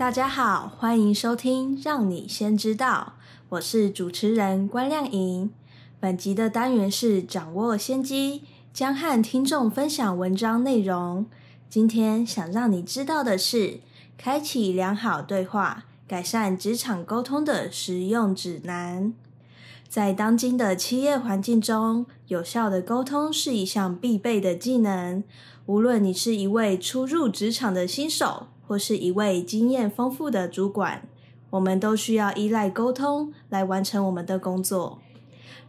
大家好，欢迎收听《让你先知道》，我是主持人关亮莹。本集的单元是掌握先机，将和听众分享文章内容。今天想让你知道的是，开启良好对话，改善职场沟通的实用指南。在当今的企业环境中，有效的沟通是一项必备的技能。无论你是一位初入职场的新手，或是一位经验丰富的主管，我们都需要依赖沟通来完成我们的工作。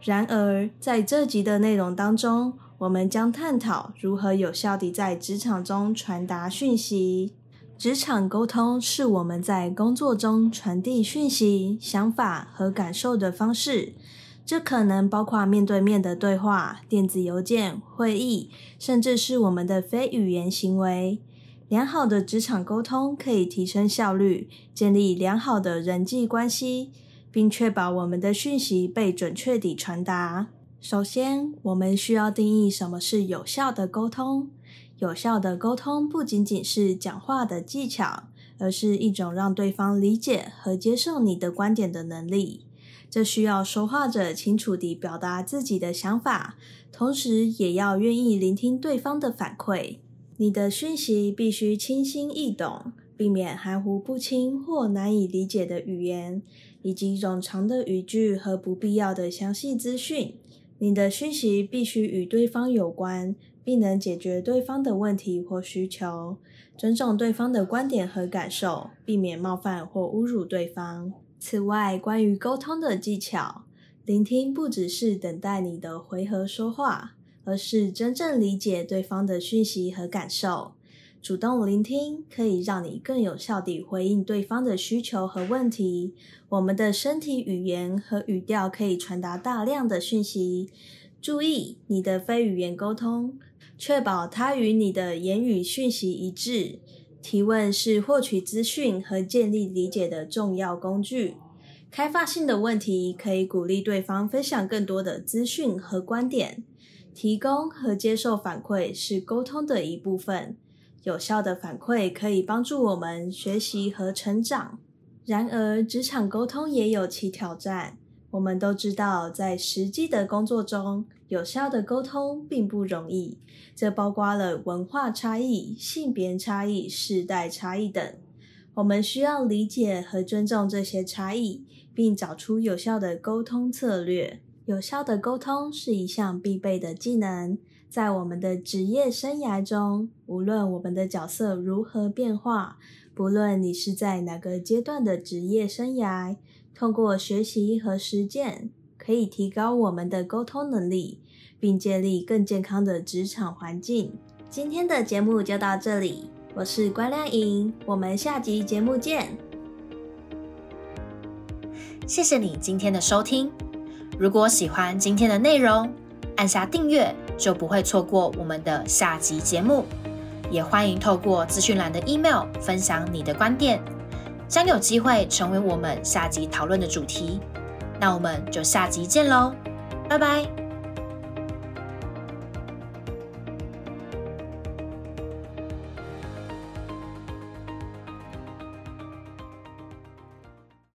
然而，在这集的内容当中，我们将探讨如何有效地在职场中传达讯息。职场沟通是我们在工作中传递讯息、想法和感受的方式。这可能包括面对面的对话、电子邮件、会议，甚至是我们的非语言行为。良好的职场沟通可以提升效率，建立良好的人际关系。并确保我们的讯息被准确地传达。首先，我们需要定义什么是有效的沟通。有效的沟通不仅仅是讲话的技巧，而是一种让对方理解和接受你的观点的能力。这需要说话者清楚地表达自己的想法，同时也要愿意聆听对方的反馈。你的讯息必须清晰易懂，避免含糊不清或难以理解的语言。以及冗长的语句和不必要的详细资讯。你的讯息必须与对方有关，并能解决对方的问题或需求。尊重对方的观点和感受，避免冒犯或侮辱对方。此外，关于沟通的技巧，聆听不只是等待你的回合说话，而是真正理解对方的讯息和感受。主动聆听可以让你更有效地回应对方的需求和问题。我们的身体语言和语调可以传达大量的讯息。注意你的非语言沟通，确保它与你的言语讯息一致。提问是获取资讯和建立理解的重要工具。开发性的问题可以鼓励对方分享更多的资讯和观点。提供和接受反馈是沟通的一部分。有效的反馈可以帮助我们学习和成长。然而，职场沟通也有其挑战。我们都知道，在实际的工作中，有效的沟通并不容易。这包括了文化差异、性别差异、世代差异等。我们需要理解和尊重这些差异，并找出有效的沟通策略。有效的沟通是一项必备的技能。在我们的职业生涯中，无论我们的角色如何变化，不论你是在哪个阶段的职业生涯，通过学习和实践，可以提高我们的沟通能力，并建立更健康的职场环境。今天的节目就到这里，我是关亮莹，我们下集节目见。谢谢你今天的收听，如果喜欢今天的内容，按下订阅。就不会错过我们的下集节目，也欢迎透过资讯栏的 email 分享你的观点，将有机会成为我们下集讨论的主题。那我们就下集见喽，拜拜。